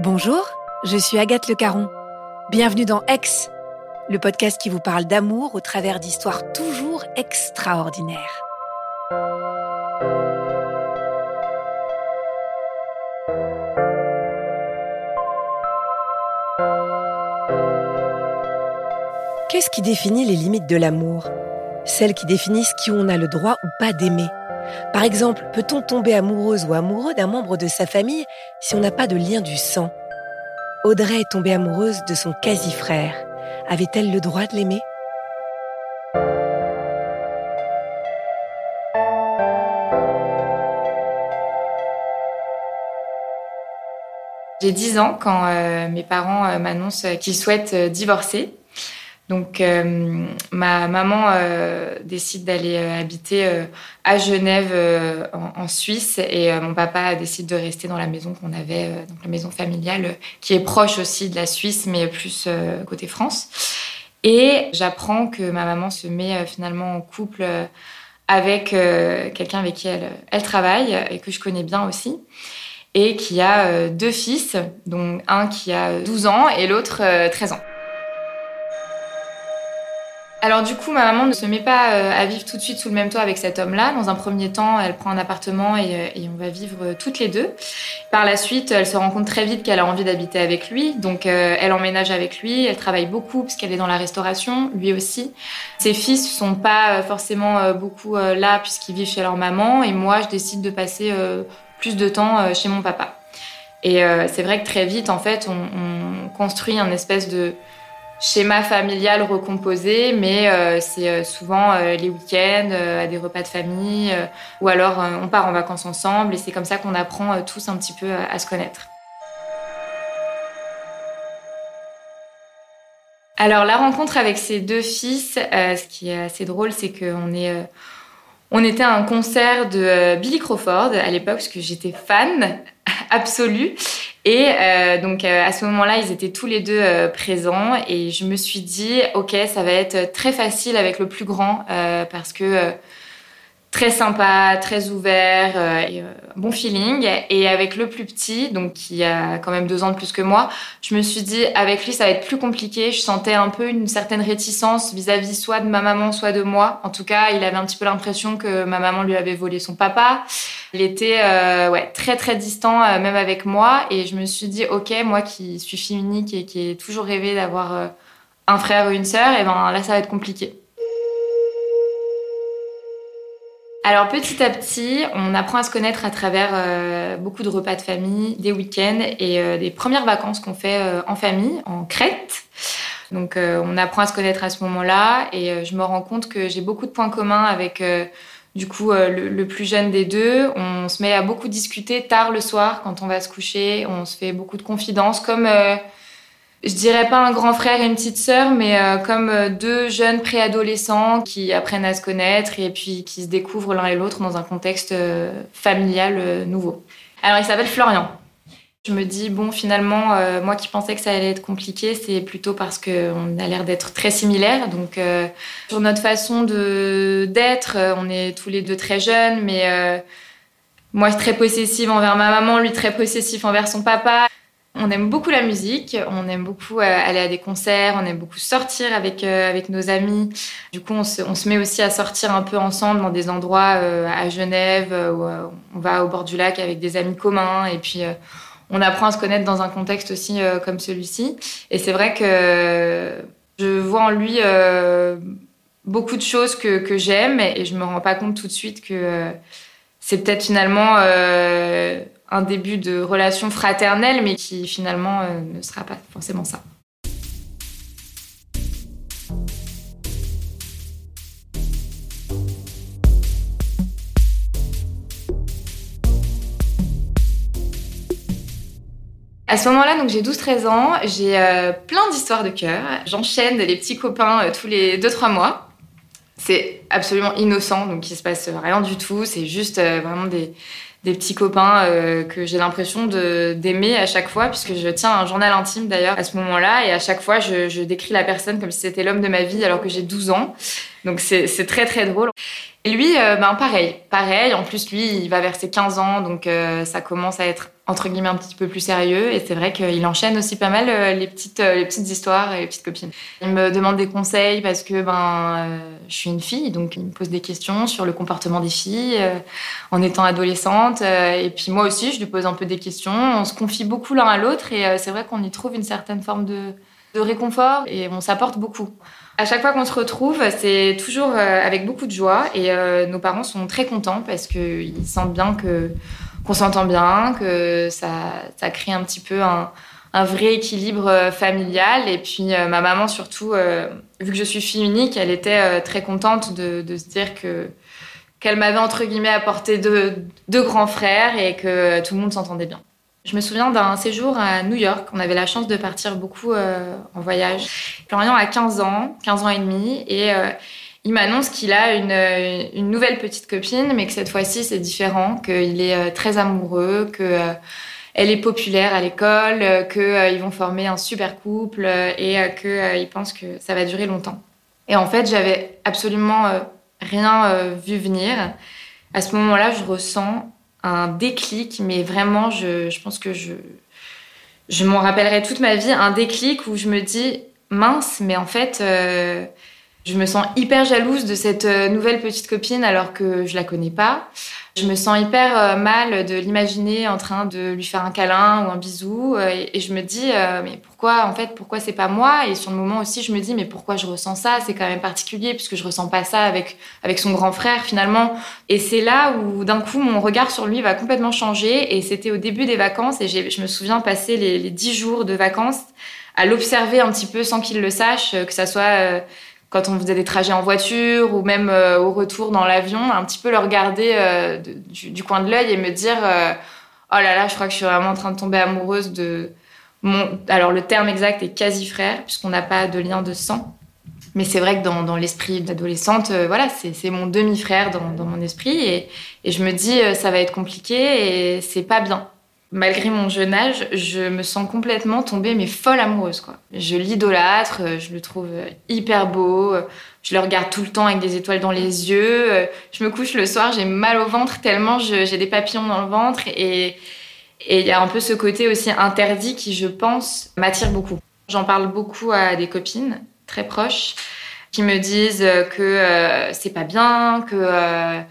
Bonjour, je suis Agathe Le Caron. Bienvenue dans Ex, le podcast qui vous parle d'amour au travers d'histoires toujours extraordinaires. Qu'est-ce qui définit les limites de l'amour? Celles qui définissent qui on a le droit ou pas d'aimer. Par exemple, peut-on tomber amoureuse ou amoureux d'un membre de sa famille si on n'a pas de lien du sang? Audrey est tombée amoureuse de son quasi-frère. Avait-elle le droit de l'aimer? J'ai 10 ans quand euh, mes parents euh, m'annoncent qu'ils souhaitent euh, divorcer. Donc euh, ma maman euh, décide d'aller euh, habiter à Genève en, Suisse et mon papa décide de rester dans la maison qu'on avait, donc la maison familiale qui est proche aussi de la Suisse mais plus côté France. Et j'apprends que ma maman se met finalement en couple avec quelqu'un avec qui elle, elle, travaille et que je connais bien aussi et qui a deux fils, dont un qui a 12 ans et l'autre 13 ans. Alors du coup, ma maman ne se met pas euh, à vivre tout de suite sous le même toit avec cet homme-là. Dans un premier temps, elle prend un appartement et, euh, on va vivre euh, toutes les deux. Par la suite, elle se rend compte très vite qu'elle a envie d'habiter avec lui. Donc elle emménage avec lui, elle travaille beaucoup parce qu'elle est dans la restauration, lui aussi. Ses fils sont pas forcément beaucoup là puisqu'ils vivent chez leur maman et moi, je décide de passer plus de temps chez mon papa. Et c'est vrai que très vite, en fait, on, on construit un espèce de schéma familial recomposé, mais euh, c'est euh, souvent euh, les week-ends, à des repas de famille, ou alors on part en vacances ensemble, et c'est comme ça qu'on apprend tous un petit peu à se connaître. Alors la rencontre avec ces deux fils, ce qui est assez drôle, c'est qu'on on était à un concert de Billy Crawford à l'époque, parce que j'étais fan absolue. Et euh, donc euh, à ce moment-là, ils étaient tous les deux euh, présents. Et je me suis dit, ok, ça va être très facile avec le plus grand parce que très sympa, très ouvert, et, bon feeling. Et avec le plus petit, donc qui a quand même deux ans de plus que moi, je me suis dit, avec lui, ça va être plus compliqué. Je sentais un peu une certaine réticence vis-à-vis soit de ma maman, soit de moi. En tout cas, il avait un petit peu l'impression que ma maman lui avait volé son papa. Il était euh, ouais, très très distant, euh, même avec moi. Et je me suis dit, ok, moi qui suis féminique et qui ai toujours rêvé d'avoir euh, un frère ou une sœur, et ben là ça va être compliqué. Alors petit à petit, on apprend à se connaître à travers beaucoup de repas de famille, des week-ends et des premières vacances qu'on fait en famille, en Crète. Donc on apprend à se connaître à ce moment-là et je me rends compte que j'ai beaucoup de points communs avec du coup, euh, le, plus jeune des deux, on se met à beaucoup discuter tard le soir quand on va se coucher. On se fait beaucoup de confidences, comme euh, je dirais pas un grand frère et une petite sœur, mais euh, comme euh, deux jeunes préadolescents qui apprennent à se connaître et puis qui se découvrent l'un et l'autre dans un contexte euh, familial nouveau. Alors il s'appelle Florian. Je me dis, bon, finalement, moi qui pensais que ça allait être compliqué, c'est plutôt parce qu'on a l'air d'être très similaires. Donc, sur notre façon d'être, on est tous les deux très jeunes, mais moi très possessive envers ma maman, lui très possessif envers son papa. On aime beaucoup la musique, on aime beaucoup euh, aller à des concerts, on aime beaucoup sortir avec, euh, avec nos amis. Du coup, on se, on se met aussi à sortir un peu ensemble dans des endroits euh, à Genève, où on va au bord du lac avec des amis communs. Et puis, on apprend à se connaître dans un contexte aussi comme celui-ci. Et c'est vrai que je vois en lui beaucoup de choses que, que j'aime et je me rends pas compte tout de suite que c'est peut-être finalement un début de relation fraternelle, mais qui finalement euh, ne sera pas forcément ça. À ce moment-là, donc j'ai 12-13 ans, j'ai euh, plein d'histoires de cœur. J'enchaîne les petits copains euh, tous les 2-3 mois. C'est absolument innocent, donc il se passe rien du tout. C'est juste vraiment des, des petits copains euh, que j'ai l'impression d'aimer à chaque fois, puisque je tiens un journal intime d'ailleurs à ce moment-là, et à chaque fois je, je décris la personne comme si c'était l'homme de ma vie alors que j'ai 12 ans. Donc c'est très très drôle. Et lui, euh, ben pareil, pareil. En plus, lui, il va vers ses 15 ans, donc euh, ça commence à être entre guillemets un petit peu plus sérieux. Et c'est vrai qu'il enchaîne aussi pas mal euh, les petites les petites histoires et les petites copines. Il me demande des conseils parce que ben je suis une fille, donc il me pose des questions sur le comportement des filles en étant adolescente. et puis moi aussi, je lui pose un peu des questions. On se confie beaucoup l'un à l'autre et c'est vrai qu'on y trouve une certaine forme de de réconfort et on s'apporte beaucoup. À chaque fois qu'on se retrouve, c'est toujours euh, avec beaucoup de joie et euh, nos parents sont très contents parce qu'ils sentent bien que qu'on s'entend bien, que ça, ça crée un petit peu un, vrai équilibre euh, familial. Et puis ma maman surtout, vu que je suis fille unique, elle était très contente de, se dire que qu'elle m'avait entre guillemets apporté deux, deux grands frères et que tout le monde s'entendait bien. Je me souviens d'un séjour à New York. On avait la chance de partir beaucoup euh, en voyage. Florian a 15 ans, 15 ans et demi, et euh, il m'annonce qu'il a une, euh, une, nouvelle petite copine, mais que cette fois-ci c'est différent, qu'il est très amoureux, que elle est populaire à l'école, qu'ils vont former un super couple et qu'il pense que ça va durer longtemps. Et en fait, j'avais absolument rien vu venir. À ce moment-là, je ressens un déclic, mais vraiment, je, pense que je, m'en rappellerai toute ma vie, un déclic où je me dis, mince, mais en fait, euh, je me sens hyper jalouse de cette euh, nouvelle petite copine alors que je la connais pas. Je me sens hyper euh, mal de l'imaginer en train de lui faire un câlin ou un bisou euh, et, je me dis mais pourquoi en fait pourquoi c'est pas moi? Et sur le moment aussi je me dis mais pourquoi je ressens ça? C'est quand même particulier puisque je ressens pas ça avec avec son grand frère finalement. Et c'est là où d'un coup mon regard sur lui va complètement changer. Et c'était au début des vacances et je me souviens passer les dix jours de vacances à l'observer un petit peu sans qu'il le sache que ça soit quand on faisait des trajets en voiture ou même euh, au retour dans l'avion, un petit peu le regarder euh, du, coin de l'œil et me dire euh, oh là là, je crois que je suis vraiment en train de tomber amoureuse de mon. Alors le terme exact est quasi frère puisqu'on n'a pas de lien de sang. Mais c'est vrai que dans, dans l'esprit d'adolescente, voilà, c'est mon demi-frère dans, dans, mon esprit. Et, et, je me dis, ça va être compliqué et c'est pas bien malgré mon jeune âge, je me sens complètement tombée, mais folle amoureuse. Je l'idolâtre, euh, je le trouve euh, hyper beau, euh, je le regarde tout le temps avec des étoiles dans les yeux. Je me couche le soir, j'ai mal au ventre tellement j'ai des papillons dans le ventre. Et il y a un peu ce côté aussi interdit qui, je pense, m'attire beaucoup. J'en parle beaucoup à des copines très proches qui me disent que c'est pas bien, que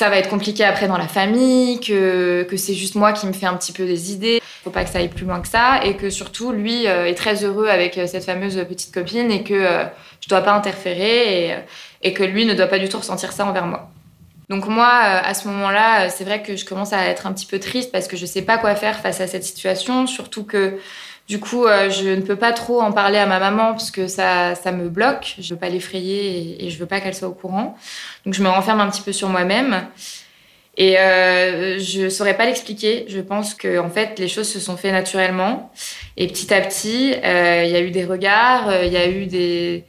ça va être compliqué après dans la famille, que, que c'est juste moi qui me fais un petit peu des idées. Faut pas que ça aille plus loin que ça. Et que surtout, lui euh, est très heureux avec euh, cette fameuse petite copine et que euh, je dois pas interférer et, et, que lui ne doit pas du tout ressentir ça envers moi. Donc moi, à ce moment-là, c'est vrai que je commence à être un petit peu triste parce que je sais pas quoi faire face à cette situation, surtout que du coup, euh, je ne peux pas trop en parler à ma maman parce que ça, ça me bloque. Je veux pas l'effrayer et, je veux pas qu'elle soit au courant. Donc je me renferme un petit peu sur moi-même. Et euh, je saurais pas l'expliquer. Je pense que en fait, les choses se sont faites naturellement. Et petit à petit, euh, il y a eu des regards, euh, il y a eu des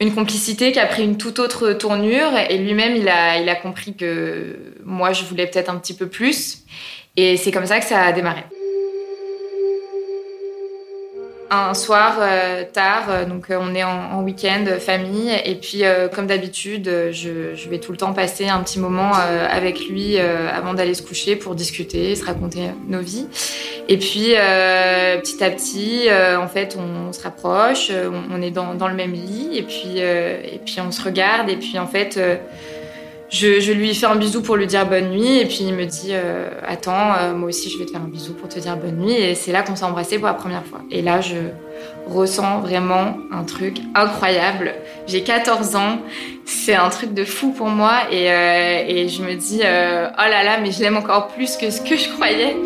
une complicité qui a pris une toute autre tournure. Et lui-même, il a, il a compris que moi, je voulais peut-être un petit peu plus. Et c'est comme ça que ça a démarré un soir euh, tard, euh, donc euh, on est en, week-end, famille, et puis comme d'habitude, je, vais tout le temps passer un petit moment avec lui avant d'aller se coucher pour discuter, se raconter nos vies. Et puis petit à petit, en fait, on, se rapproche, on, est dans, dans, le même lit, et puis et puis on se regarde, et puis en fait je, lui fais un bisou pour lui dire bonne nuit et puis il me dit euh, attends euh, moi aussi je vais te faire un bisou pour te dire bonne nuit. Et c'est là qu'on s'est embrassé pour la première fois. Et là je ressens vraiment un truc incroyable. J'ai 14 ans. C'est un truc de fou pour moi. Et, euh, et je me dis oh là là mais je l'aime encore plus que ce que je croyais.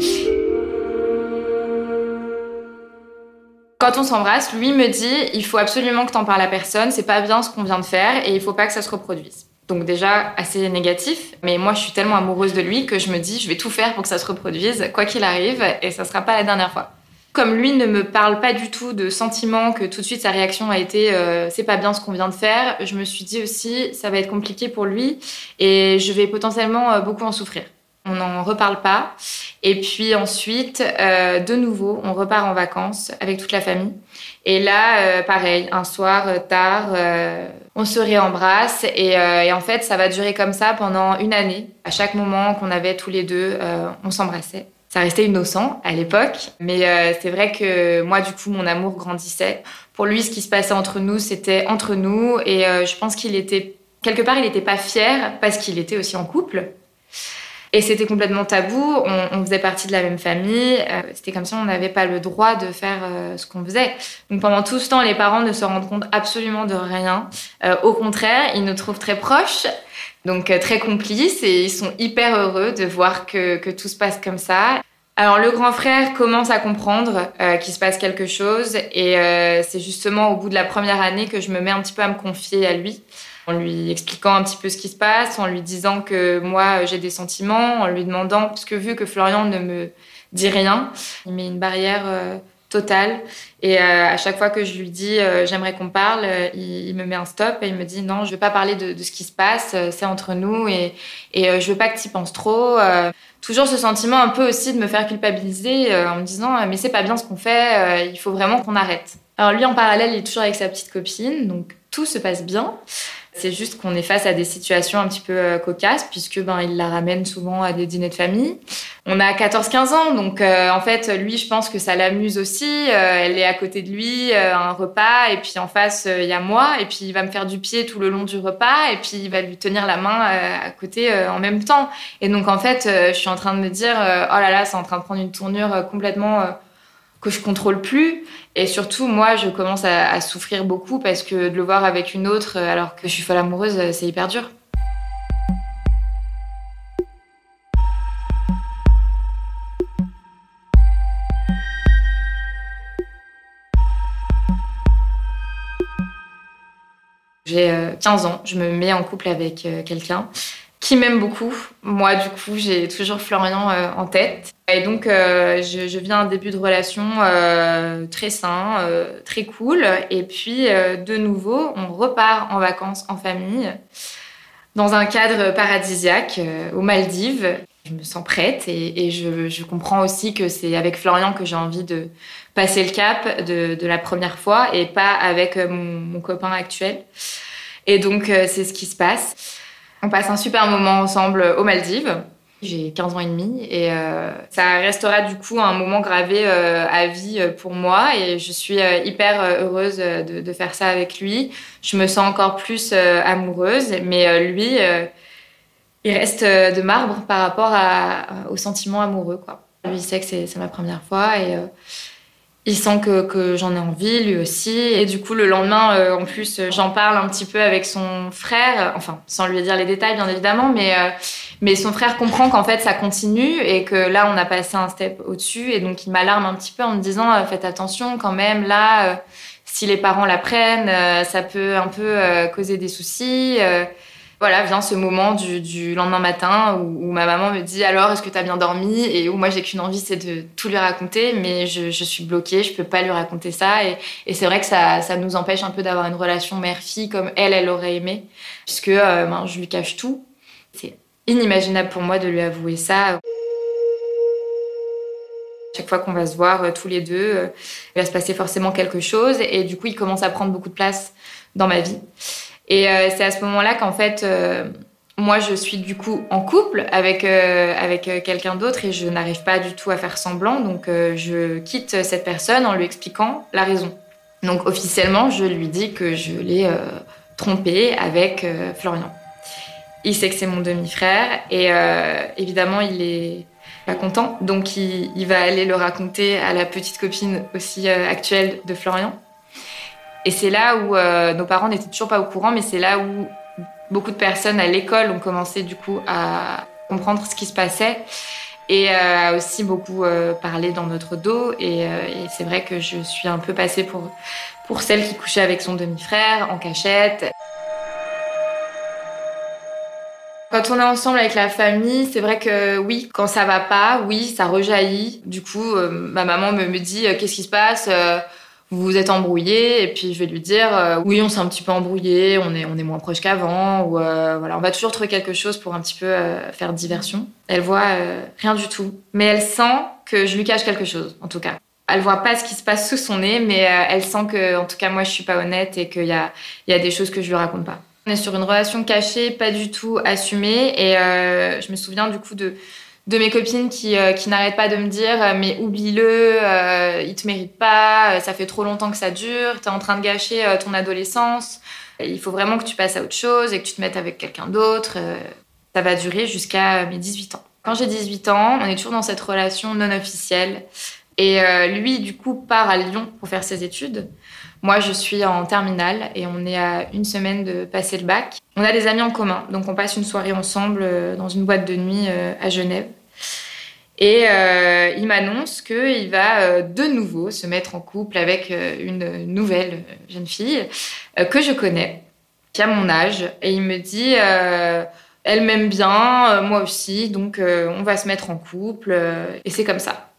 Quand on s'embrasse, lui me dit il faut absolument que t'en parles à personne, c'est pas bien ce qu'on vient de faire et il faut pas que ça se reproduise. Donc déjà assez négatif, mais moi je suis tellement amoureuse de lui que je me dis je vais tout faire pour que ça se reproduise, quoi qu'il arrive, et ça sera pas la dernière fois. Comme lui ne me parle pas du tout de sentiments, que tout de suite sa réaction a été euh, c'est pas bien ce qu'on vient de faire, je me suis dit aussi ça va être compliqué pour lui et je vais potentiellement euh, beaucoup en souffrir. On n'en reparle pas. Et puis ensuite, euh, de nouveau, on repart en vacances avec toute la famille. Et là, pareil, un soir tard, on se réembrasse et, et, en fait, ça va durer comme ça pendant une année. À chaque moment qu'on avait tous les deux, on s'embrassait. Ça restait innocent à l'époque, mais c'est vrai que moi, du coup, mon amour grandissait. Pour lui, ce qui se passait entre nous, c'était entre nous et je pense qu'il était quelque part, il n'était pas fier parce qu'il était aussi en couple. Et c'était complètement tabou. On, faisait partie de la même famille. Euh, c'était comme si on n'avait pas le droit de faire euh, ce qu'on faisait. Donc pendant tout ce temps, les parents ne se rendent compte absolument de rien. Euh, au contraire, ils nous trouvent très proches. Donc très complices et ils sont hyper heureux de voir que, que tout se passe comme ça. Alors le grand frère commence à comprendre qu'il se passe quelque chose et c'est justement au bout de la première année que je me mets un petit peu à me confier à lui en lui expliquant un petit peu ce qui se passe, en lui disant que moi j'ai des sentiments, en lui demandant, parce que vu que Florian ne me dit rien, il met une barrière euh, totale. Et euh, à chaque fois que je lui dis euh, j'aimerais qu'on parle, il, me met un stop et il me dit non, je veux pas parler de, ce qui se passe, c'est entre nous et, et je veux pas que tu y penses trop. toujours ce sentiment un peu aussi de me faire culpabiliser en me disant mais c'est pas bien ce qu'on fait, il faut vraiment qu'on arrête. Alors lui en parallèle, il est toujours avec sa petite copine, donc tout se passe bien. C'est juste qu'on est face à des situations un petit peu euh, cocasses puisque ben il la ramène souvent à des dîners de famille. On a 14-15 ans donc euh, en fait lui je pense que ça l'amuse aussi. Euh, elle est à côté de lui un repas et puis en face il y a moi et puis il va me faire du pied tout le long du repas et puis il va lui tenir la main à côté en même temps. Et donc en fait je suis en train de me dire oh là là c'est en train de prendre une tournure complètement que je contrôle plus. Et surtout, moi, je commence à, souffrir beaucoup parce que de le voir avec une autre euh, alors que je suis folle amoureuse, euh, c'est hyper dur. J'ai 15 euh, ans, je me mets en couple avec quelqu'un qui m'aime beaucoup. Moi, du coup, j'ai toujours Florian euh, en tête. Et donc, euh, je, je, viens un début de relation euh, très sain, très cool. Et puis, de nouveau, on repart en vacances en famille, dans un cadre paradisiaque, aux Maldives. Je me sens prête et, et je, je, comprends aussi que c'est avec Florian que j'ai envie de passer le cap de, de, la première fois et pas avec mon, mon copain actuel. Et donc, c'est ce qui se passe. On passe un super moment ensemble aux Maldives. J'ai 15 ans et demi et euh, ça restera du coup un moment gravé euh, à vie euh, pour moi et je suis hyper heureuse de, faire ça avec lui. Je me sens encore plus amoureuse, mais lui, il reste de marbre par rapport à, aux sentiments amoureux. Quoi. Lui, il sait que c'est ma première fois et il sent que, que j'en ai envie, lui aussi. Et du coup, le lendemain, euh, en plus, euh, j'en parle un petit peu avec son frère, enfin, sans lui dire les détails, bien évidemment, mais, euh, mais son frère comprend qu'en fait, ça continue et que là, on a passé un step au-dessus. Et donc, il m'alarme un petit peu en me disant, faites attention quand même, là, si les parents la prennent, ça peut un peu causer des soucis. Voilà, vient ce moment du, lendemain matin où, ma maman me dit alors est-ce que tu as bien dormi? Et où moi j'ai qu'une envie c'est de tout lui raconter mais je, suis bloquée, je peux pas lui raconter ça et, c'est vrai que ça, nous empêche un peu d'avoir une relation mère-fille comme elle, elle aurait aimé puisque euh, ben, je lui cache tout. C'est inimaginable pour moi de lui avouer ça. Chaque fois qu'on va se voir euh, tous les deux, euh, il va se passer forcément quelque chose et du coup il commence à prendre beaucoup de place dans ma vie. Et euh, c'est à ce moment-là qu'en fait, euh, moi, je suis du coup en couple avec, euh, avec quelqu'un d'autre et je n'arrive pas du tout à faire semblant. Donc, je quitte cette personne en lui expliquant la raison. Donc, officiellement, je lui dis que je l'ai trompé avec Florian. Il sait que c'est mon demi-frère et évidemment, il est pas content. Donc, il, va aller le raconter à la petite copine aussi actuelle de Florian. Et c'est là où euh, nos parents n'étaient toujours pas au courant, mais c'est là où beaucoup de personnes à l'école ont commencé du coup à comprendre ce qui se passait et euh, aussi beaucoup euh, parler dans notre dos. Et, c'est vrai que je suis un peu passée pour, pour celle qui couchait avec son demi-frère en cachette. Quand on est ensemble avec la famille, c'est vrai que oui, quand ça va pas, oui, ça rejaillit. Du coup, ma maman me, me dit qu'est-ce qui se passe? Vous vous êtes embrouillé et puis je vais lui dire euh, oui on s'est un petit peu embrouillé on est on est moins proche qu'avant ou euh, voilà on va toujours trouver quelque chose pour un petit peu euh, faire diversion. Elle voit rien du tout mais elle sent que je lui cache quelque chose en tout cas. Elle voit pas ce qui se passe sous son nez mais elle sent que en tout cas moi je suis pas honnête et qu'il y a il y a des choses que je lui raconte pas. On est sur une relation cachée pas du tout assumée et je me souviens du coup de de mes copines qui, euh, qui n'arrêtent pas de me dire euh, mais oublie-le, euh, il te mérite pas, ça fait trop longtemps que ça dure, tu es en train de gâcher ton adolescence, il faut vraiment que tu passes à autre chose et que tu te mettes avec quelqu'un d'autre. ça va durer jusqu'à mes 18 ans. Quand j'ai 18 ans, on est toujours dans cette relation non officielle et lui du coup part à Lyon pour faire ses études. Moi, je suis en terminale et on est à une semaine de passer le bac. On a des amis en commun, donc on passe une soirée ensemble euh, dans une boîte de nuit euh, à Genève. Et euh, il m'annonce qu'il va de nouveau se mettre en couple avec une nouvelle jeune fille que je connais, qui a mon âge. Et il me dit, elle m'aime bien, moi aussi, donc on va se mettre en couple. et c'est comme ça.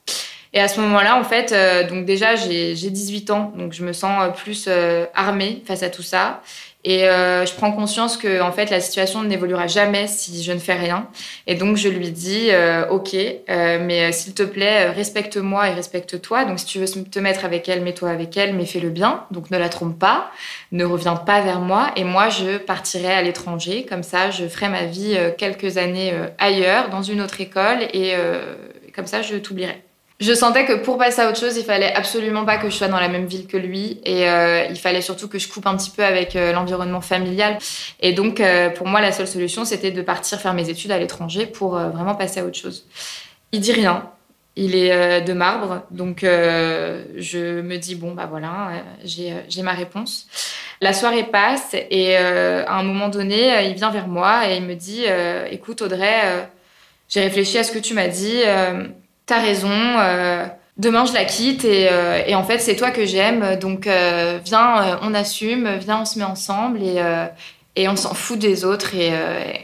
Et à ce moment-là, en fait, euh, donc déjà, j'ai 18 ans, donc je me sens euh, plus euh, armée face à tout ça. Et je prends conscience que en fait la situation n'évoluera jamais si je ne fais rien. Et donc je lui dis ok, mais s'il te plaît respecte-moi et respecte-toi. Donc si tu veux te mettre avec elle, mets-toi avec elle, mais fais le bien. Donc ne la trompe pas, ne reviens pas vers moi. Et moi je partirai à l'étranger. Comme ça, je ferai ma vie quelques années ailleurs, dans une autre école, et comme ça je t'oublierai. Je sentais que pour passer à autre chose, il fallait absolument pas que je sois dans la même ville que lui et euh, il fallait surtout que je coupe un petit peu avec euh, l'environnement familial. Et donc, euh, pour moi, la seule solution, c'était de partir faire mes études à l'étranger pour vraiment passer à autre chose. Il dit rien. Il est de marbre, donc je me dis bon bah voilà, j'ai ma réponse. La soirée passe et à un moment donné, il vient vers moi et il me dit écoute Audrey, j'ai réfléchi à ce que tu m'as dit t'as raison, euh, demain je la quitte et, euh, et en fait c'est toi que j'aime, donc euh, viens, on assume, viens, on se met ensemble et, on s'en fout des autres et,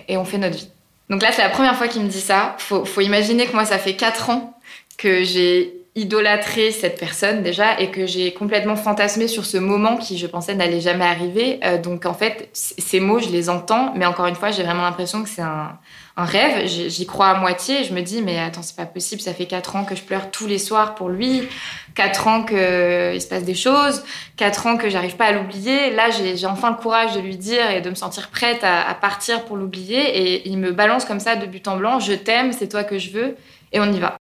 et, on fait notre vie. Donc là c'est la première fois qu'il me dit ça. Faut, faut imaginer que moi ça fait 4 ans que j'ai idolâtré cette personne déjà et que j'ai complètement fantasmé sur ce moment qui je pensais n'allait jamais arriver. donc en fait ces mots je les entends mais encore une fois j'ai vraiment l'impression que c'est un un rêve. J'y crois à moitié. Je me dis, mais attends, c'est pas possible. Ça fait quatre ans que je pleure tous les soirs pour lui. Quatre ans qu'il se passe des choses. Quatre ans que j'arrive pas à l'oublier. Là, j'ai enfin le courage de lui dire et de me sentir prête à, partir pour l'oublier. Et il me balance comme ça de but en blanc. Je t'aime, c'est toi que je veux. Et on y va.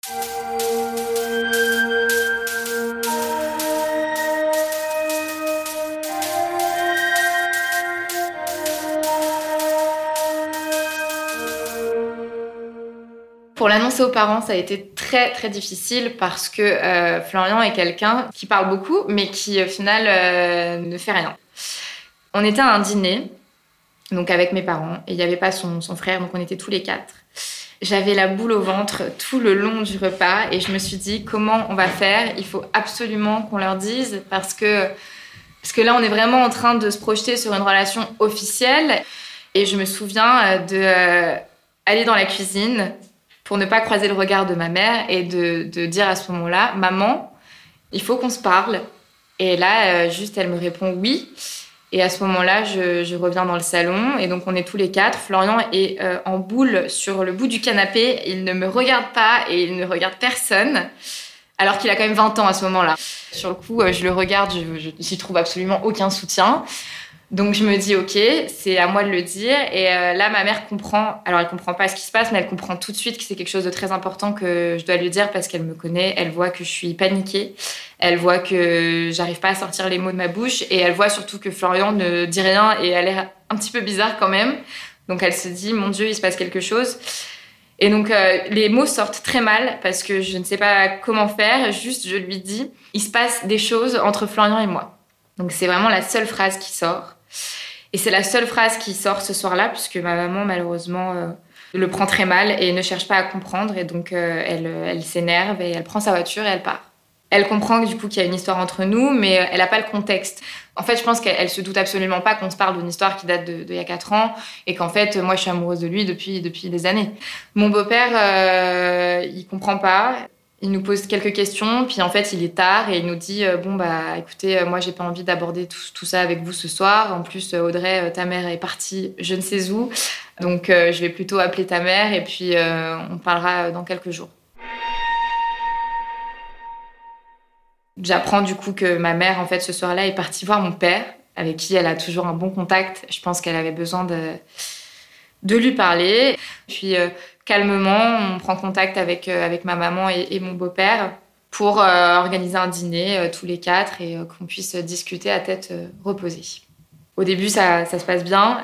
Pour l'annoncer aux parents, ça a été très très difficile parce que euh, Florian est quelqu'un qui parle beaucoup, mais qui au final euh, ne fait rien. On était à un dîner, donc avec mes parents, et il n'y avait pas son, frère, donc on était tous les quatre. J'avais la boule au ventre tout le long du repas et je me suis dit comment on va faire? Il faut absolument qu'on leur dise parce que parce que là on est vraiment en train de se projeter sur une relation officielle Et je me souviens de aller dans la cuisine pour ne pas croiser le regard de ma mère et de, dire à ce moment-là, maman, il faut qu'on se parle. Et là, juste, elle me répond oui. Et à ce moment-là, je, reviens dans le salon et donc on est tous les quatre. Florian est en boule sur le bout du canapé. Il ne me regarde pas et il ne regarde personne alors qu'il a quand même 20 ans à ce moment-là. Sur le coup, euh, je le regarde, je n'y trouve absolument aucun soutien. Donc je me dis ok, c'est à moi de le dire. Et euh, là, ma mère comprend. Alors elle comprend pas ce qui se passe, mais elle comprend tout de suite que c'est quelque chose de très important que je dois lui dire parce qu'elle me connaît. Elle voit que je suis paniquée. Elle voit que j'arrive pas à sortir les mots de ma bouche et elle voit surtout que Florian ne dit rien et a l'air un petit peu bizarre quand même. Donc elle se dit mon Dieu, il se passe quelque chose. Et donc, euh, les mots sortent très mal parce que je ne sais pas comment faire. Juste, je lui dis, il se passe des choses entre Florian et moi. Donc, c'est vraiment la seule phrase qui sort. Et c'est la seule phrase qui sort ce soir-là, puisque ma maman, malheureusement, euh, le prend très mal et ne cherche pas à comprendre. Et donc, euh, elle, elle s'énerve et elle prend sa voiture et elle part. Elle comprend du coup qu'il y a une histoire entre nous, mais elle n'a pas le contexte. En fait, je pense qu'elle se doute absolument pas qu'on se parle d'une histoire qui date d'il y a 4 ans et qu'en fait, moi, je suis amoureuse de lui depuis, depuis des années. Mon beau-père, euh, il comprend pas. Il nous pose quelques questions, puis en fait, il est tard et il nous dit euh, Bon, bah écoutez, euh, moi, j'ai pas envie d'aborder tout, ça avec vous ce soir. En plus, Audrey, ta mère est partie je ne sais où. Donc, je vais plutôt appeler ta mère et puis on parlera dans quelques jours. J'apprends du coup que ma mère, en fait, ce soir-là, est partie voir mon père, avec qui elle a toujours un bon contact. Je pense qu'elle avait besoin de, de lui parler. Puis, euh, calmement, on prend contact avec, euh, avec ma maman et, mon beau-père pour euh, organiser un dîner tous les quatre et qu'on puisse discuter à tête reposée. Au début, ça, ça se passe bien.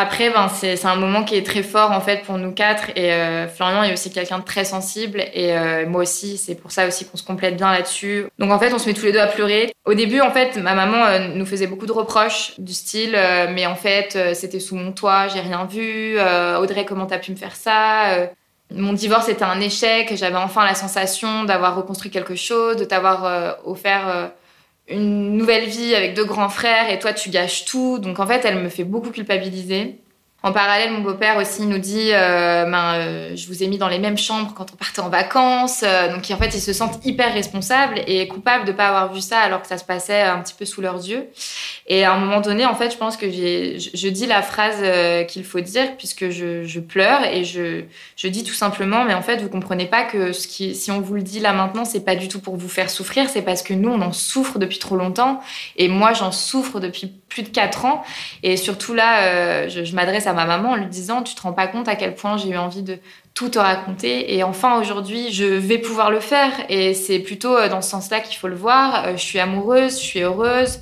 Après, ben, c'est un moment qui est très fort en fait pour nous quatre. Et euh, Florian est aussi quelqu'un de très sensible. Et euh, moi aussi, c'est pour ça aussi qu'on se complète bien là-dessus. Donc en fait, on se met tous les deux à pleurer. Au début, en fait, ma maman euh, nous faisait beaucoup de reproches du style Mais en fait, c'était sous mon toit, j'ai rien vu. Audrey, comment t'as pu me faire ça mon divorce était un échec, j'avais enfin la sensation d'avoir reconstruit quelque chose, de t'avoir offert une nouvelle vie avec deux grands frères et toi tu gâches tout. Donc en fait, elle me fait beaucoup culpabiliser. En parallèle, mon beau-père aussi nous dit euh, ben, euh, Je vous ai mis dans les mêmes chambres quand on partait en vacances. Euh, donc, en fait, ils se sentent hyper responsables et coupables de ne pas avoir vu ça alors que ça se passait un petit peu sous leurs yeux. Et à un moment donné, en fait, je pense que je, dis la phrase qu'il faut dire puisque je, pleure et je, dis tout simplement Mais en fait, vous comprenez pas que si on vous le dit là maintenant, c'est pas du tout pour vous faire souffrir, c'est parce que nous, on en souffre depuis trop longtemps. Et moi, j'en souffre depuis plus de 4 ans. Et surtout là, je m'adresse à ma maman en lui disant Tu te rends pas compte à quel point j'ai eu envie de tout te raconter. Et enfin, aujourd'hui, je vais pouvoir le faire. Et c'est plutôt euh, dans ce sens-là qu'il faut le voir. Euh, je suis amoureuse, je suis heureuse.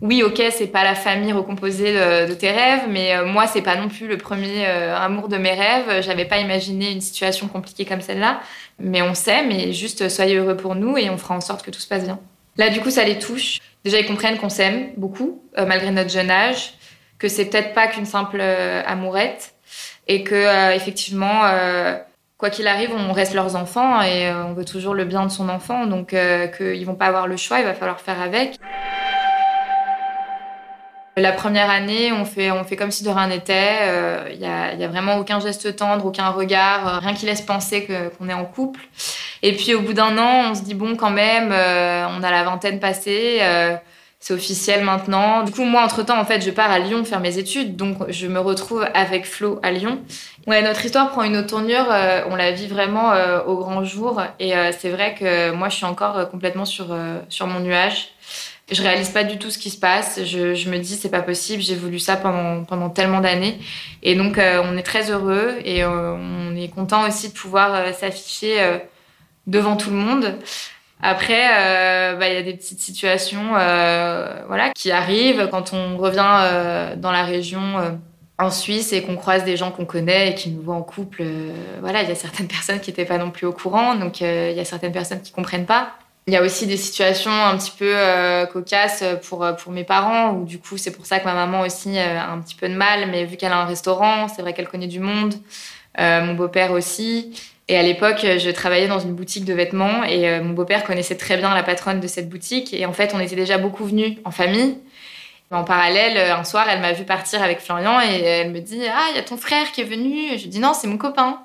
Oui, ok, c'est pas la famille recomposée de, tes rêves, mais euh, moi, c'est pas non plus le premier amour de mes rêves. J'avais pas imaginé une situation compliquée comme celle-là. Mais on sait, mais juste soyez heureux pour nous et on fera en sorte que tout se passe bien. Là, du coup, ça les touche. Déjà, ils comprennent qu'on s'aime beaucoup, malgré notre jeune âge que c'est peut-être pas qu'une simple euh, amourette et que euh, effectivement euh, quoi qu'il arrive on reste leurs enfants et on veut toujours le bien de son enfant donc qu'ils vont pas avoir le choix il va falloir faire avec la première année, on fait, on fait comme si de rien n'était. Il n'y a, y a, vraiment aucun geste tendre, aucun regard, rien qui laisse penser qu'on est en couple. Et puis au bout d'un an, on se dit bon, quand même, on a la vingtaine passée c'est officiel maintenant. Du coup, moi, entre-temps, en fait, je pars à Lyon faire mes études, donc je me retrouve avec Flo à Lyon. Ouais, notre histoire prend une autre tournure, euh, on la vit vraiment euh, au grand jour, et euh, c'est vrai que moi, je suis encore complètement sur, sur mon nuage. Je réalise pas du tout ce qui se passe. Je, je me dis, c'est pas possible, j'ai voulu ça pendant, pendant tellement d'années. Et donc, on est très heureux, et on est content aussi de pouvoir s'afficher devant tout le monde. Après, euh, bah, il y a des petites situations euh, voilà, qui arrivent quand on revient euh, dans la région en Suisse et qu'on croise des gens qu'on connaît et qui nous voient en couple. voilà, il y a certaines personnes qui n'étaient pas non plus au courant, donc il y a certaines personnes qui comprennent pas. Il y a aussi des situations un petit peu cocasses pour, pour mes parents, où du coup, c'est pour ça que ma maman aussi a un petit peu de mal, mais vu qu'elle a un restaurant, c'est vrai qu'elle connaît du monde. mon beau-père aussi. Et à l'époque, je travaillais dans une boutique de vêtements et euh, mon beau-père connaissait très bien la patronne de cette boutique. Et en fait, on était déjà beaucoup venus en famille. En parallèle, un soir, elle m'a vu partir avec Florian et elle me dit Ah, il y a ton frère qui est venu. Je dis Non, c'est mon copain.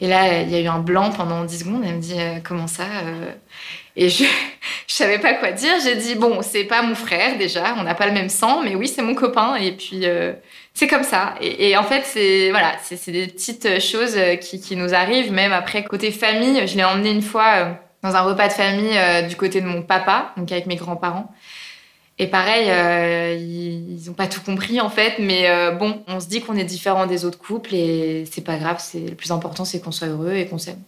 Et là, il y a eu un blanc pendant 10 secondes. Elle me dit Comment ça Et je, je savais pas quoi dire. J'ai dit Bon, c'est pas mon frère déjà, on n'a pas le même sang, mais oui, c'est mon copain. Et puis, c'est comme ça. Et, en fait, c'est voilà, c'est des petites choses qui, qui, nous arrivent. Même après, côté famille, je l'ai emmené une fois euh, dans un repas de famille euh, du côté de mon papa, donc avec mes grands-parents. Et pareil, euh, ils n'ont pas tout compris en fait, mais bon, on se dit qu'on est différent des autres couples et c'est pas grave. Le plus important, c'est qu'on soit heureux et qu'on s'aime.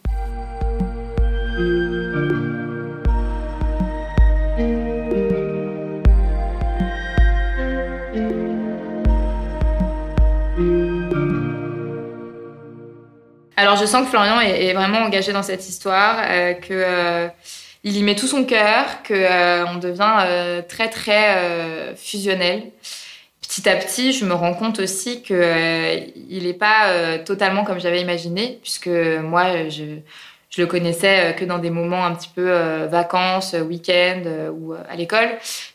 Alors je sens que Florian est, vraiment engagé dans cette histoire, euh, que euh, il y met tout son cœur, que euh, on devient très très fusionnel. Petit à petit, je me rends compte aussi que il n'est pas totalement comme j'avais imaginé, puisque moi je je le connaissais que dans des moments un petit peu vacances, week-end ou à l'école.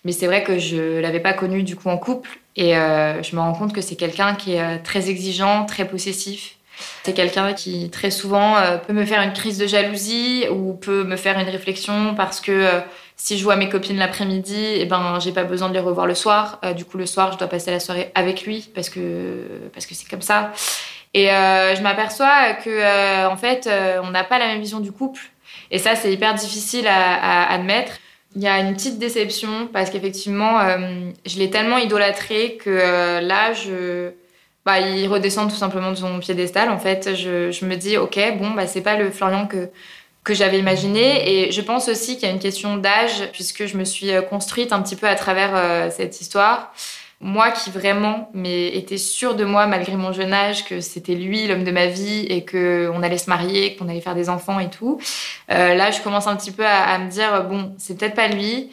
Mais c'est vrai que je l'avais pas connu du coup en couple. Et je me rends compte que c'est quelqu'un qui est très exigeant, très possessif, c'est quelqu'un qui très souvent euh, peut me faire une crise de jalousie ou peut me faire une réflexion parce que euh, si je vois mes copines l'après-midi, eh ben j'ai pas besoin de les revoir le soir. Euh, du coup le soir, je dois passer la soirée avec lui parce que parce que c'est comme ça. Et je m'aperçois que en fait, on n'a pas la même vision du couple. Et ça, c'est hyper difficile à, à, admettre. Il y a une petite déception parce qu'effectivement, je l'ai tellement idolâtré que là, je bah, il redescend tout simplement de son piédestal. En fait, je, me dis, ok, bon, bah, c'est pas le Florian que, que j'avais imaginé. Et je pense aussi qu'il y a une question d'âge, puisque je me suis euh, construite un petit peu à travers euh, cette histoire. Moi qui vraiment mais était sûre de moi malgré mon jeune âge que c'était lui l'homme de ma vie et que on allait se marier, qu'on allait faire des enfants et tout. Euh, là, je commence un petit peu à, à me dire bon, c'est peut-être pas lui.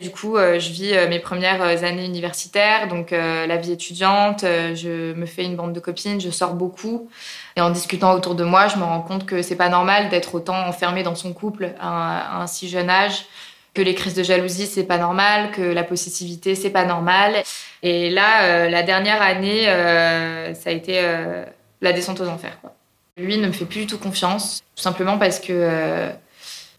Du coup, euh, je vis euh, mes premières euh, années universitaires, donc la vie étudiante, je me fais une bande de copines, je sors beaucoup. Et en discutant autour de moi, je me rends compte que c'est pas normal d'être autant enfermé dans son couple à un, si jeune âge, que les crises de jalousie, c'est pas normal, que la possessivité, c'est pas normal. Et là, la dernière année, ça a été la descente aux enfers. Lui ne me fait plus du tout confiance, tout simplement parce que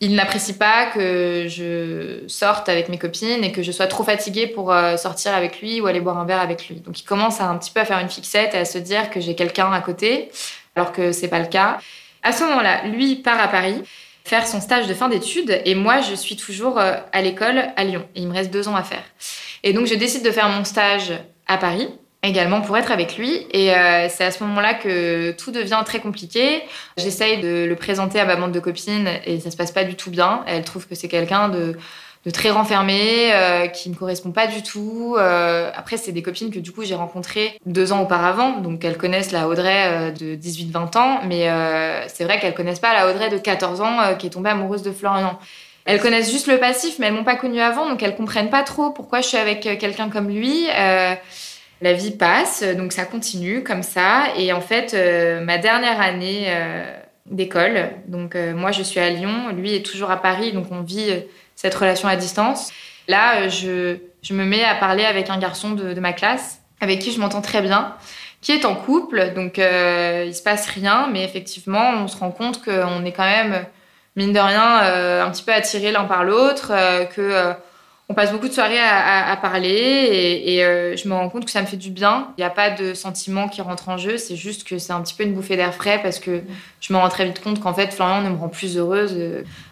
il n'apprécie pas que je sorte avec mes copines et que je sois trop fatiguée pour euh, sortir avec lui ou aller boire un verre avec lui. Donc il commence à un petit peu à faire une fixette et à se dire que j'ai quelqu'un à côté, alors que c'est pas le cas. À ce moment-là, lui part à Paris faire son stage de fin d'études et moi je suis toujours euh, à l'école à Lyon et il me reste deux ans à faire. Et donc je décide de faire mon stage à Paris également pour être avec lui. Et euh, c'est à ce moment-là que tout devient très compliqué. J'essaye de le présenter à ma bande de copines et ça se passe pas du tout bien. Elle trouve que c'est quelqu'un de, de, très renfermé, euh, qui ne correspond pas du tout. Euh, après, c'est des copines que du coup j'ai rencontrées deux ans auparavant, donc elles connaissent la Audrey de 18-20 ans, mais c'est vrai qu'elles connaissent pas la Audrey de 14 ans qui est tombée amoureuse de Florian. Elles connaissent juste le passif, mais elles m'ont pas connue avant, donc elles comprennent pas trop pourquoi je suis avec quelqu'un comme lui. La vie passe, donc ça continue comme ça. Et en fait, euh, ma dernière année euh, d'école, donc euh, moi je suis à Lyon, lui est toujours à Paris, donc on vit cette relation à distance. Là, je, me mets à parler avec un garçon de, de ma classe, avec qui je m'entends très bien, qui est en couple, donc il se passe rien, mais effectivement, on se rend compte qu'on est quand même, mine de rien, un petit peu attirés l'un par l'autre, que on passe beaucoup de soirées à, parler et, euh, je me rends compte que ça me fait du bien. Il n'y a pas de sentiment qui rentre en jeu, c'est juste que c'est un petit peu une bouffée d'air frais parce que je me rends très vite compte qu'en fait Florian ne me rend plus heureuse.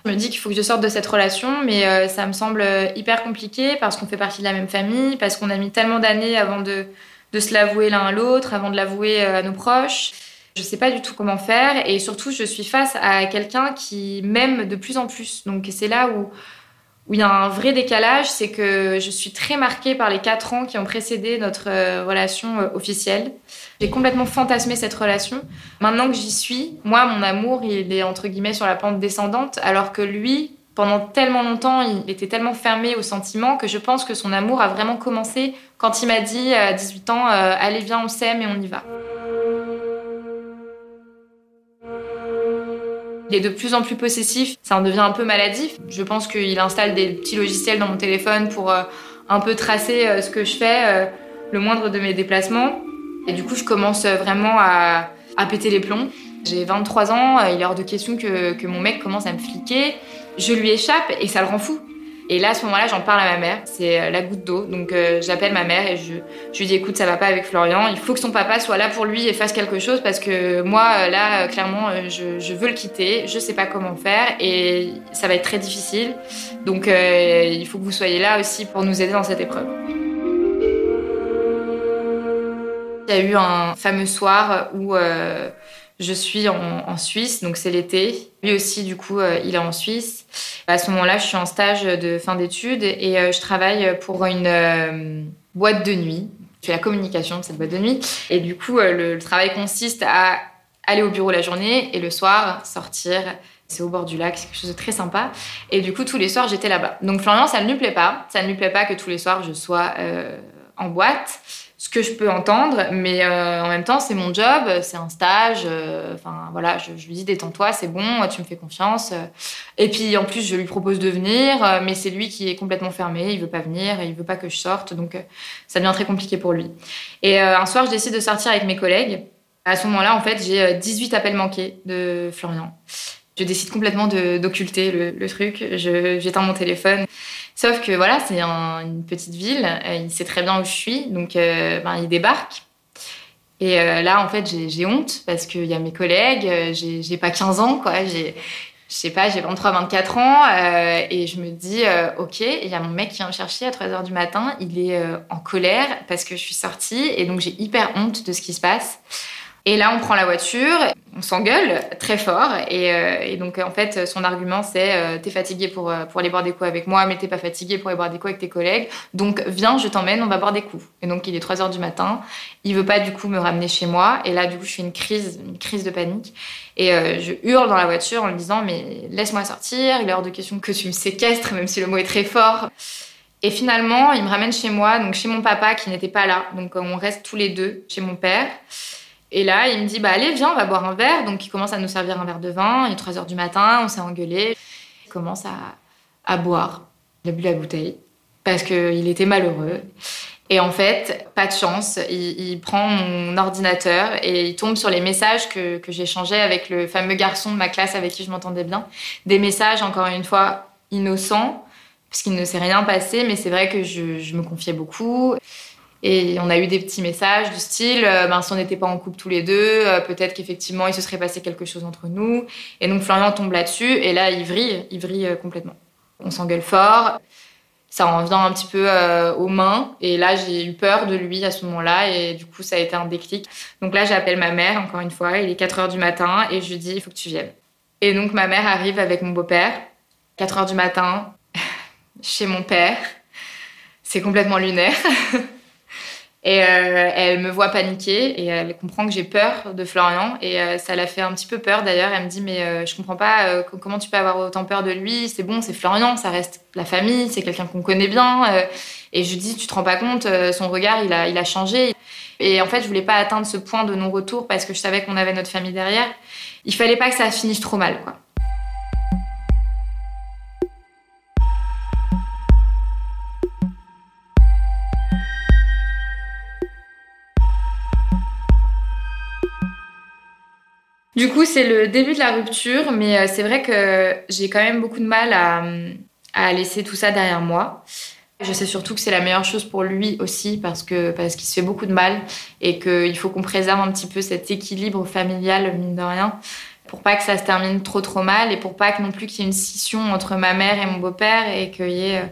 Je me dis qu'il faut que je sorte de cette relation, mais euh, ça me semble hyper compliqué parce qu'on fait partie de la même famille, parce qu'on a mis tellement d'années avant de, de se l'avouer l'un à l'autre, avant de l'avouer euh, à nos proches. Je ne sais pas du tout comment faire et surtout je suis face à quelqu'un qui m'aime de plus en plus. Donc c'est là où où il y a un vrai décalage, c'est que je suis très marquée par les quatre ans qui ont précédé notre euh, relation euh, officielle. J'ai complètement fantasmé cette relation. Maintenant que j'y suis, moi, mon amour, il est entre guillemets sur la pente descendante, alors que lui, pendant tellement longtemps, il était tellement fermé aux sentiments que je pense que son amour a vraiment commencé quand il m'a dit à 18 ans, euh, allez viens, on s'aime et on y va. Il est de plus en plus possessif, ça en devient un peu maladif. Je pense qu'il installe des petits logiciels dans mon téléphone pour euh, un peu tracer ce que je fais, le moindre de mes déplacements. Et du coup, je commence vraiment à, péter les plombs. J'ai 23 ans, il est hors de question que, que mon mec commence à me fliquer. Je lui échappe et ça le rend fou. Et là, à ce moment-là, j'en parle à ma mère. C'est euh, la goutte d'eau. Donc, euh, j'appelle ma mère et je, lui dis écoute, ça va pas avec Florian. Il faut que son papa soit là pour lui et fasse quelque chose parce que moi, euh, là, clairement, je, veux le quitter. Je sais pas comment faire et ça va être très difficile. Donc, il faut que vous soyez là aussi pour nous aider dans cette épreuve. Il y a eu un fameux soir où je suis en, Suisse, donc c'est l'été. Lui aussi, du coup, euh, il est en Suisse. À ce moment-là, je suis en stage de fin d'études et euh, je travaille pour une euh, boîte de nuit. Je fais la communication de cette boîte de nuit. Et du coup, le, travail consiste à aller au bureau la journée et le soir, sortir. C'est au bord du lac, c'est quelque chose de très sympa. Et du coup, tous les soirs, j'étais là-bas. Donc, Florian, ça ne lui plaît pas. Ça ne lui plaît pas que tous les soirs, je sois en boîte ce que je peux entendre, mais euh, en même temps, c'est mon job, c'est un stage. Euh, enfin, voilà, je, lui dis détends-toi, c'est bon, tu me fais confiance. Et puis, en plus, je lui propose de venir, euh, mais c'est lui qui est complètement fermé, il veut pas venir, il veut pas que je sorte, donc ça devient très compliqué pour lui. Et un soir, je décide de sortir avec mes collègues. À ce moment-là, en fait, j'ai 18 appels manqués de Florian. Je décide complètement d'occulter le, le, truc. J'éteins mon téléphone. Sauf que voilà, c'est une petite ville, euh, il sait très bien où je suis, donc euh, ben, il débarque. Et euh, là, en fait, j'ai honte parce qu'il y a mes collègues, j'ai pas 15 ans, quoi. Je sais pas, j'ai 23, 24 ans, et je me dis, ok, il y a mon mec qui vient me chercher à 3 h du matin, il est en colère parce que je suis sortie, et donc j'ai hyper honte de ce qui se passe. Et là, on prend la voiture, on s'engueule très fort. Et, euh, donc, en fait, son argument, c'est euh, T'es fatigué pour, euh, pour aller boire des coups avec moi, mais t'es pas fatigué pour aller boire des coups avec tes collègues. Donc, viens, je t'emmène, on va boire des coups. Et donc, il est 3 heures du matin. Il veut pas, du coup, me ramener chez moi. Et là, du coup, je fais une crise, une crise de panique. Et je hurle dans la voiture en lui disant Mais laisse-moi sortir, il est hors de question que tu me séquestres, même si le mot est très fort. Et finalement, il me ramène chez moi, donc chez mon papa qui n'était pas là. Donc, on reste tous les deux chez mon père. Et là, il me dit, bah allez, viens, on va boire un verre. Donc, il commence à nous servir un verre de vin. Il est 3 heures du matin, on s'est engueulé. Il commence à, boire. Il a bu la bouteille parce qu'il était malheureux. Et en fait, pas de chance, il, prend mon ordinateur et il tombe sur les messages que, j'échangeais avec le fameux garçon de ma classe avec qui je m'entendais bien. Des messages, encore une fois, innocents, puisqu'il ne s'est rien passé, mais c'est vrai que je me confiais beaucoup. Et on a eu des petits messages du style, euh, ben, si on n'était pas en couple tous les deux, euh, peut-être qu'effectivement il se serait passé quelque chose entre nous. Et donc Florian tombe là-dessus, et là il vrille, il vrille euh, complètement. On s'engueule fort, ça en vient un petit peu aux mains, et là j'ai eu peur de lui à ce moment-là, et du coup ça a été un déclic. Donc là j'appelle ma mère, encore une fois, il est 4 heures du matin, et je lui dis, il faut que tu viennes. Et donc ma mère arrive avec mon beau-père, 4 heures du matin, chez mon père. C'est complètement lunaire. Et euh, elle me voit paniquer et elle comprend que j'ai peur de Florian. Et euh, ça l'a fait un petit peu peur d'ailleurs. Elle me dit Mais euh, je comprends pas comment tu peux avoir autant peur de lui? C'est bon, c'est Florian, ça reste la famille, c'est quelqu'un qu'on connaît bien. et je dis Tu te rends pas compte, son regard, il a, il a changé. Et en fait, je voulais pas atteindre ce point de non-retour parce que je savais qu'on avait notre famille derrière. Il fallait pas que ça finisse trop mal, quoi. Du coup, c'est le début de la rupture, mais euh, c'est vrai que j'ai quand même beaucoup de mal à, laisser tout ça derrière moi. Je sais surtout que c'est la meilleure chose pour lui aussi parce que parce qu'il se fait beaucoup de mal et qu'il faut qu'on préserve un petit peu cet équilibre familial mine de rien pour pas que ça se termine trop trop mal et pour pas que non plus qu'il y ait une scission entre ma mère et mon beau-père et qu'il y ait euh,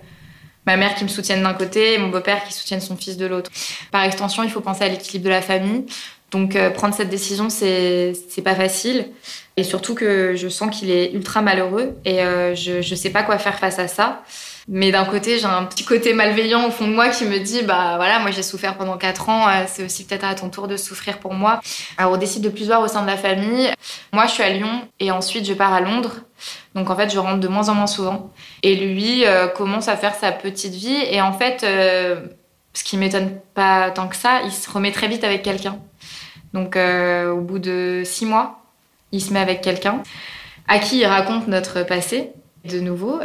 ma mère qui me soutienne d'un côté et mon beau-père qui soutienne son fils de l'autre. Par extension, il faut penser à l'équilibre de la famille. Donc euh, prendre cette décision, c'est pas facile. Et surtout que je sens qu'il est ultra malheureux et euh, je, je sais pas quoi faire face à ça. Mais d'un côté, j'ai un petit côté malveillant au fond de moi qui me dit, bah voilà, moi j'ai souffert pendant 4 ans, euh, c'est aussi peut-être à ton tour de souffrir pour moi. Alors on décide de plus voir au sein de la famille. Moi je suis à Lyon et ensuite je pars à Londres. Donc en fait je rentre de moins en moins souvent. Et lui commence à faire sa petite vie et en fait, ce qui m'étonne pas tant que ça, il se remet très vite avec quelqu'un. Donc euh, au bout de six mois, il se met avec quelqu'un à qui il raconte notre passé. De nouveau,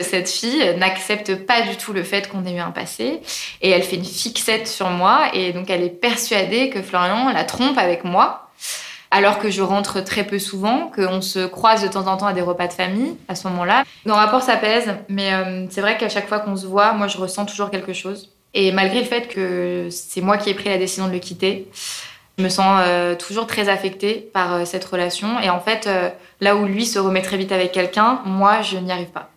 cette fille n'accepte pas du tout le fait qu'on ait eu un passé et elle fait une fixette sur moi et donc elle est persuadée que Florian la trompe avec moi alors que je rentre très peu souvent, qu'on se croise de temps en temps à des repas de famille à ce moment-là. Nos rapports s'apaisent, mais euh, c'est vrai qu'à chaque fois qu'on se voit, moi je ressens toujours quelque chose. Et malgré le fait que c'est moi qui ai pris la décision de le quitter, je me sens euh, toujours très affectée par euh, cette relation. Et en fait, là où lui se remet très vite avec quelqu'un, moi je n'y arrive pas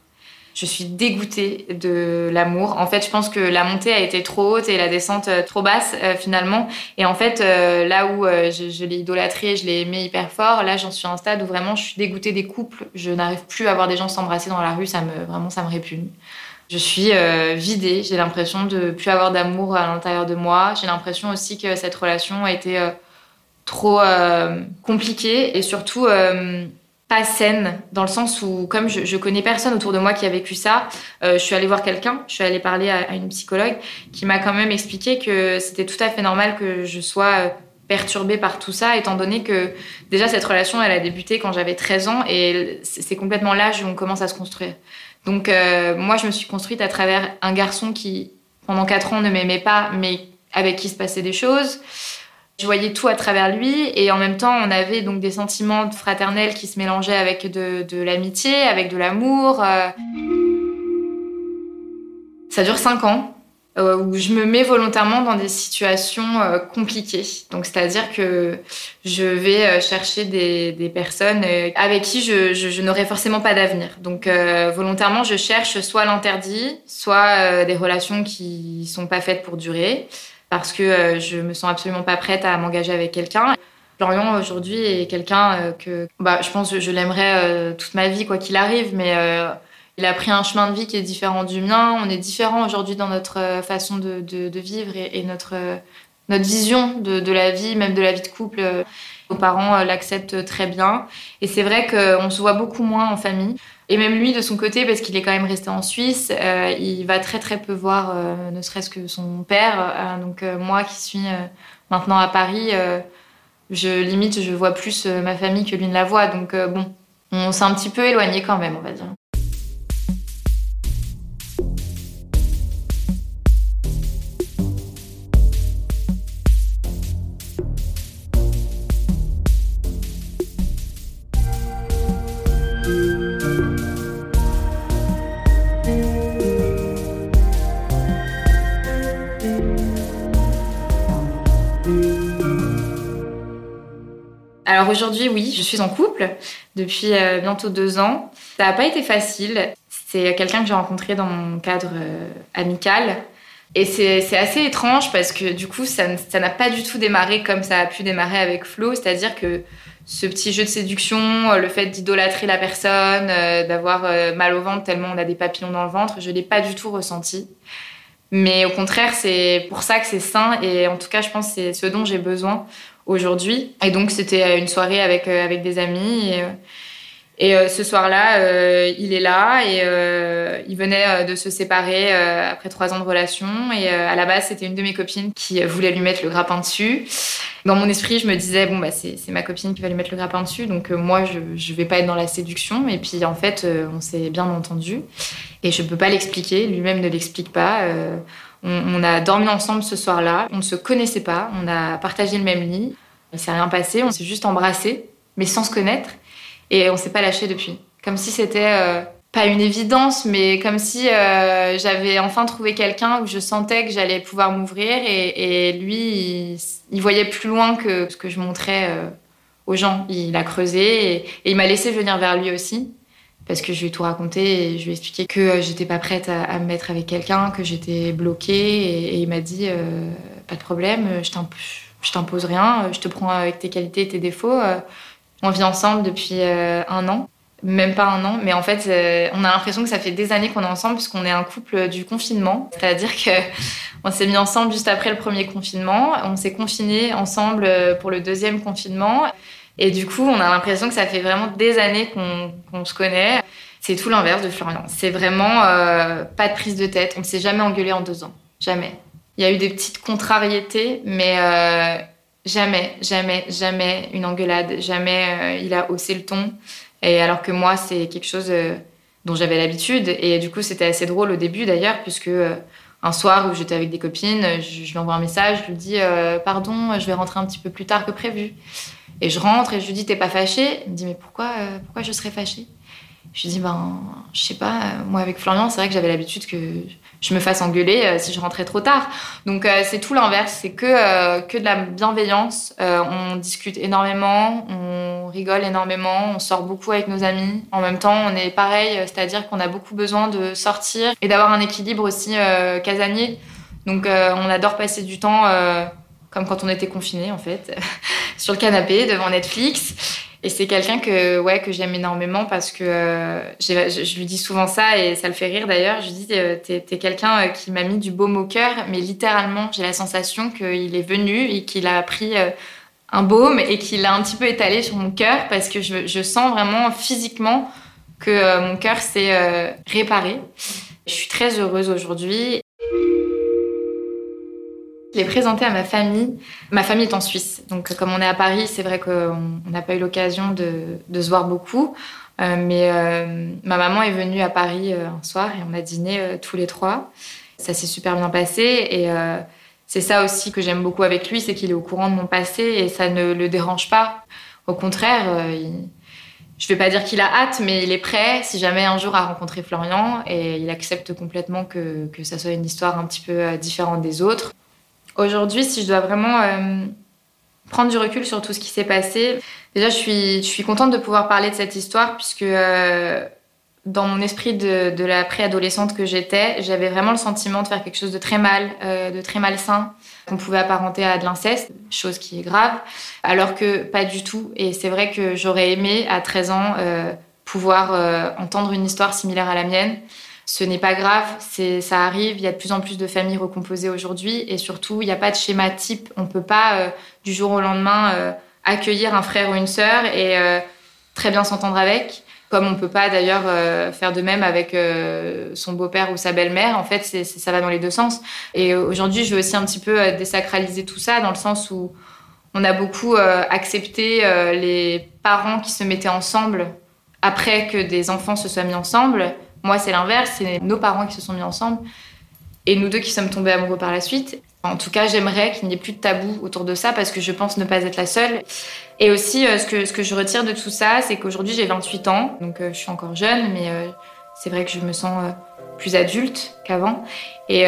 je suis dégoûtée de l'amour. En fait, je pense que la montée a été trop haute et la descente euh, trop basse euh, finalement. Et en fait, euh, là où je, l'ai idolâtré, je l'ai aimé hyper fort, là j'en suis à un stade où vraiment je suis dégoûtée des couples. Je n'arrive plus à voir des gens s'embrasser dans la rue, ça me vraiment ça me répugne. Je suis vidée, j'ai l'impression de plus avoir d'amour à l'intérieur de moi. J'ai l'impression aussi que cette relation a été trop compliquée et surtout pas saine, dans le sens où, comme je, je, connais personne autour de moi qui a vécu ça, euh, je suis allée voir quelqu'un, je suis allée parler à, une psychologue qui m'a quand même expliqué que c'était tout à fait normal que je sois euh, perturbée par tout ça, étant donné que déjà cette relation, elle a débuté quand j'avais 13 ans et c'est complètement l'âge où on commence à se construire. Donc euh, moi, je me suis construite à travers un garçon qui, pendant 4 ans, ne m'aimait pas, mais avec qui se passaient des choses. Je voyais tout à travers lui et en même temps, on avait donc des sentiments fraternels qui se mélangeaient avec de, l'amitié, avec de l'amour. Euh. Ça dure cinq ans où je me mets volontairement dans des situations euh, compliquées. Donc, c'est-à-dire que je vais chercher des, personnes avec qui je, n'aurai forcément pas d'avenir. Donc, volontairement, je cherche soit l'interdit, soit des relations qui sont pas faites pour durer parce que euh, je me sens absolument pas prête à m'engager avec quelqu'un. Florian aujourd'hui est quelqu'un euh, que bah, je pense que je l'aimerais euh, toute ma vie quoi qu'il arrive, mais il a pris un chemin de vie qui est différent du mien. On est différents aujourd'hui dans notre façon de, de, vivre et, notre, notre vision de, de, la vie, même de la vie de couple. Nos parents l'acceptent très bien. Et c'est vrai qu'on se voit beaucoup moins en famille. Et même lui, de son côté, parce qu'il est quand même resté en Suisse, euh, il va très très peu voir, euh, ne serait-ce que son père. Euh, donc moi qui suis maintenant à Paris, je limite, je vois plus ma famille que lui ne la voit. Donc bon, on s'est un petit peu éloigné quand même, on va dire. Alors aujourd'hui, oui, je suis en couple depuis euh, bientôt deux ans. Ça n'a pas été facile. C'est quelqu'un que j'ai rencontré dans mon cadre euh, amical. Et c'est assez étrange parce que du coup, ça n'a pas du tout démarré comme ça a pu démarrer avec Flo. C'est-à-dire que ce petit jeu de séduction, euh, le fait d'idolâtrer la personne, d'avoir mal au ventre tellement on a des papillons dans le ventre, je ne l'ai pas du tout ressenti. Mais au contraire, c'est pour ça que c'est sain et en tout cas, je pense que c'est ce dont j'ai besoin aujourd'hui. Et donc, c'était une soirée avec, euh, avec des amis. Euh, et euh, ce soir-là, il est là et il venait de se séparer après trois ans de relation. Et à la base, c'était une de mes copines qui voulait lui mettre le grappin dessus. Dans mon esprit, je me disais, bon, bah, c'est ma copine qui va lui mettre le grappin dessus, donc moi, je ne vais pas être dans la séduction. Et puis, en fait, on s'est bien entendu. Et je ne peux pas l'expliquer, lui-même ne l'explique pas. On, a dormi ensemble ce soir-là. On ne se connaissait pas. On a partagé le même lit. Il s'est rien passé. On s'est juste embrassé, mais sans se connaître. Et on s'est pas lâché depuis. Comme si c'était euh, pas une évidence, mais comme si euh, j'avais enfin trouvé quelqu'un où je sentais que j'allais pouvoir m'ouvrir. Et, lui, il, voyait plus loin que ce que je montrais euh, aux gens. Il a creusé et il m'a laissé venir vers lui aussi parce que je lui ai tout raconté et je lui ai expliqué que j'étais pas prête à, me mettre avec quelqu'un, que j'étais bloquée et, il m'a dit pas de problème, je t'impose rien, je te prends avec tes qualités et tes défauts. Euh, on vit ensemble depuis un an, même pas un an, mais en fait on a l'impression que ça fait des années qu'on est ensemble puisqu'on est un couple du confinement, c'est-à-dire que on s'est mis ensemble juste après le premier confinement, on s'est confinés ensemble pour le deuxième confinement. Et du coup, on a l'impression que ça fait vraiment des années qu'on se connaît. C'est tout l'inverse de Florian. C'est vraiment euh, pas de prise de tête. On ne s'est jamais engueulé en deux ans. Jamais. Il y a eu des petites contrariétés, mais euh, jamais, jamais, jamais une engueulade. Jamais euh, il a haussé le ton. Et alors que moi, c'est quelque chose dont j'avais l'habitude. Et du coup, c'était assez drôle au début d'ailleurs, puisque un soir où j'étais avec des copines, je, lui envoie un message, je lui dis Pardon, je vais rentrer un petit peu plus tard que prévu. Et je rentre et je lui dis T'es pas fâchée? Il me dit Mais pourquoi, pourquoi je serais fâchée? Je lui dis Ben, je sais pas, moi avec Florian, c'est vrai que j'avais l'habitude que je me fasse engueuler euh, si je rentrais trop tard. Donc euh, c'est tout l'inverse, c'est que, euh, que de la bienveillance. on discute énormément, on rigole énormément, on sort beaucoup avec nos amis. En même temps, on est pareil, c'est-à-dire qu'on a beaucoup besoin de sortir et d'avoir un équilibre aussi casanier. Donc on adore passer du temps comme quand on était confiné en fait, sur le canapé devant Netflix. Et c'est quelqu'un que, ouais, que j'aime énormément parce que euh, je, lui dis souvent ça et ça le fait rire d'ailleurs. Je lui dis, euh, t'es es, quelqu'un euh, qui m'a mis du baume au cœur, mais littéralement, j'ai la sensation qu'il est venu et qu'il a pris un baume et qu'il l'a un petit peu étalé sur mon cœur parce que je, je sens vraiment physiquement que mon cœur s'est réparé. Je suis très heureuse aujourd'hui je l'ai présenté à ma famille. Ma famille est en Suisse. Donc, comme on est à Paris, c'est vrai qu'on n'a pas eu l'occasion de, se voir beaucoup. Euh, mais euh, ma maman est venue à Paris euh, un soir et on a dîné tous les trois. Ça s'est super bien passé. Et c'est ça aussi que j'aime beaucoup avec lui, c'est qu'il est au courant de mon passé et ça ne le dérange pas. Au contraire, je vais pas dire qu'il a hâte, mais il est prêt si jamais un jour à rencontrer Florian et il accepte complètement que ça soit une histoire un petit peu différente des autres. Aujourd'hui, si je dois vraiment euh, prendre du recul sur tout ce qui s'est passé, déjà, je suis, je suis contente de pouvoir parler de cette histoire puisque euh, dans mon esprit de, la préadolescente que j'étais, j'avais vraiment le sentiment de faire quelque chose de très mal, euh, de très malsain, qu'on pouvait apparenter à de l'inceste, chose qui est grave, alors que pas du tout. Et c'est vrai que j'aurais aimé, à 13 ans, pouvoir entendre une histoire similaire à la mienne. Ce n'est pas grave, c'est ça arrive. Il y a de plus en plus de familles recomposées aujourd'hui et surtout, il n'y a pas de schéma type. On ne peut pas euh, du jour au lendemain euh, accueillir un frère ou une sœur et euh, très bien s'entendre avec. Comme on ne peut pas d'ailleurs faire de même avec son beau-père ou sa belle-mère. En fait, ça va dans les deux sens. Et aujourd'hui, je veux aussi un petit peu désacraliser tout ça dans le sens où on a beaucoup accepté les parents qui se mettaient ensemble après que des enfants se soient mis ensemble moi, c'est l'inverse, c'est nos parents qui se sont mis ensemble et nous deux qui sommes tombés amoureux par la suite. En tout cas, j'aimerais qu'il n'y ait plus de tabou autour de ça parce que je pense ne pas être la seule. Et aussi, euh, ce, que, je retire de tout ça, c'est qu'aujourd'hui, j'ai 28 ans, donc euh, je suis encore jeune, mais euh, c'est vrai que je me sens plus adulte qu'avant. Et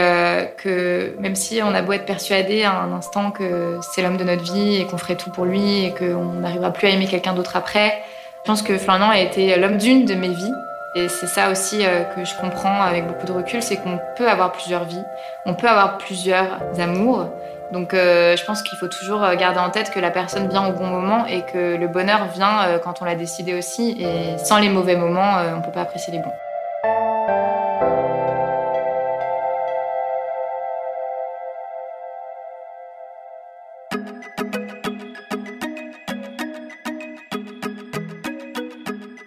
que même si on a beau être persuadé à un instant que c'est l'homme de notre vie et qu'on ferait tout pour lui et qu'on n'arrivera plus à aimer quelqu'un d'autre après, je pense que Florian a été l'homme d'une de mes vies. Et c'est ça aussi euh, que je comprends avec beaucoup de recul, c'est qu'on peut avoir plusieurs vies, on peut avoir plusieurs amours. Donc euh, je pense qu'il faut toujours euh, garder en tête que la personne vient au bon moment et que le bonheur vient quand on l'a décidé aussi. Et sans les mauvais moments, on ne peut pas apprécier les bons.